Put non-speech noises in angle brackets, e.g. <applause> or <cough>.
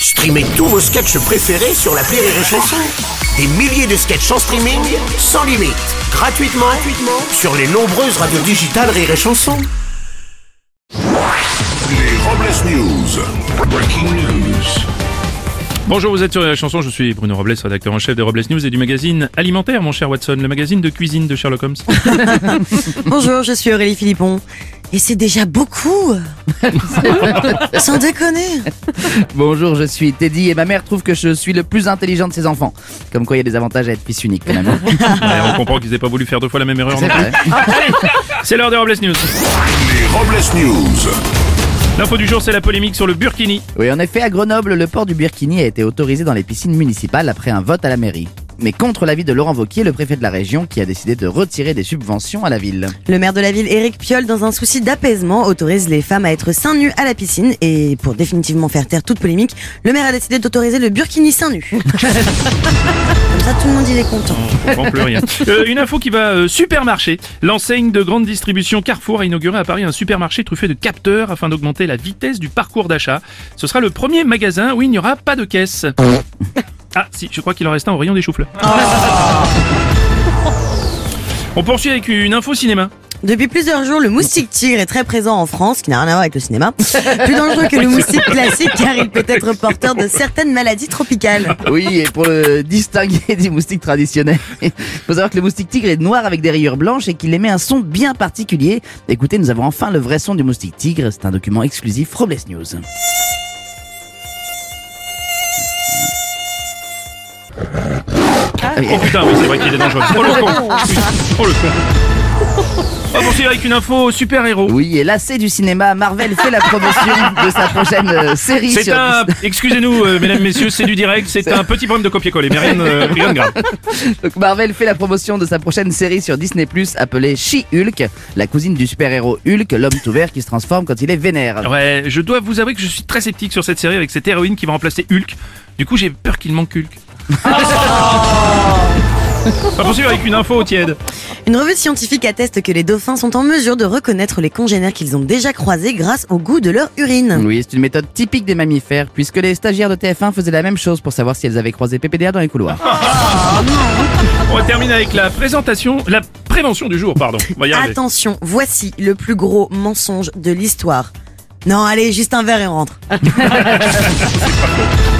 Streamez tous vos sketchs préférés sur la Rire et Chanson. Des milliers de sketchs en streaming, sans limite, gratuitement, gratuitement sur les nombreuses radios digitales Rire et Chanson. Les Robles News. Breaking news. Bonjour, vous êtes sur la chanson, je suis Bruno Robles, rédacteur en chef de Robles News et du magazine Alimentaire, mon cher Watson, le magazine de cuisine de Sherlock Holmes. <laughs> <laughs> Bonjour, je suis Aurélie Philippon. Et c'est déjà beaucoup <laughs> Sans déconner Bonjour, je suis Teddy et ma mère trouve que je suis le plus intelligent de ses enfants. Comme quoi il y a des avantages à être fils unique quand même. <laughs> Ouais, on comprend qu'ils n'aient pas voulu faire deux fois la même erreur. C'est non vrai. Allez, <laughs> c'est l'heure des Robles News. Les Robles News. L'info du jour, c'est la polémique sur le Burkini. Oui, en effet, à Grenoble, le port du Burkini a été autorisé dans les piscines municipales après un vote à la mairie. Mais contre l'avis de Laurent Vauquier, le préfet de la région, qui a décidé de retirer des subventions à la ville. Le maire de la ville, Éric Piolle, dans un souci d'apaisement, autorise les femmes à être seins nus à la piscine. Et pour définitivement faire taire toute polémique, le maire a décidé d'autoriser le burkini seins nus. <laughs> Comme ça, tout le monde il est content. On comprend plus rien. Euh, une info qui va euh, supermarché. L'enseigne de grande distribution Carrefour a inauguré à Paris un supermarché truffé de capteurs afin d'augmenter la vitesse du parcours d'achat. Ce sera le premier magasin où il n'y aura pas de caisse. <laughs> Ah si, je crois qu'il en reste un au rayon des choux-fleurs. <laughs> On poursuit avec une info cinéma. Depuis plusieurs jours, le moustique tigre est très présent en France, qui n'a rien à voir avec le cinéma. <laughs> Plus dangereux que le moustique classique car il peut être porteur de certaines maladies tropicales. Oui, et pour le distinguer du moustique traditionnel, <laughs> il faut savoir que le moustique tigre est noir avec des rayures blanches et qu'il émet un son bien particulier. Écoutez, nous avons enfin le vrai son du moustique tigre. C'est un document exclusif Robles News. Oh putain, oui, c'est vrai qu'il est dangereux. Oh le con Oh le con On va poursuivre avec une info super-héros. Oui, et lassé du cinéma, Marvel fait la promotion <laughs> de sa prochaine euh, série C'est sur un, excusez-nous, euh, mesdames, messieurs, c'est du direct, c'est un petit problème de copier-coller, mais rien, de- rien de grave. <laughs> Donc Marvel fait la promotion de sa prochaine série sur Disney Plus appelée She-Hulk, la cousine du super-héros Hulk, l'homme tout vert qui se transforme quand il est vénère. Ouais, je dois vous avouer que je suis très sceptique sur cette série avec cette héroïne qui va remplacer Hulk. Du coup, j'ai peur qu'il manque Hulk. <laughs> On va poursuivre avec une info tiède. Une revue scientifique atteste que les dauphins sont en mesure de reconnaître les congénères qu'ils ont déjà croisés grâce au goût de leur urine. Oui, c'est une méthode typique des mammifères, puisque les stagiaires de TF1 faisaient la même chose pour savoir si elles avaient croisé PPDA dans les couloirs. On va terminer avec la présentation, la prévention du jour, pardon. On va y arriver. Attention, voici le plus gros mensonge de l'histoire. Non, allez, juste un verre et on rentre. <laughs>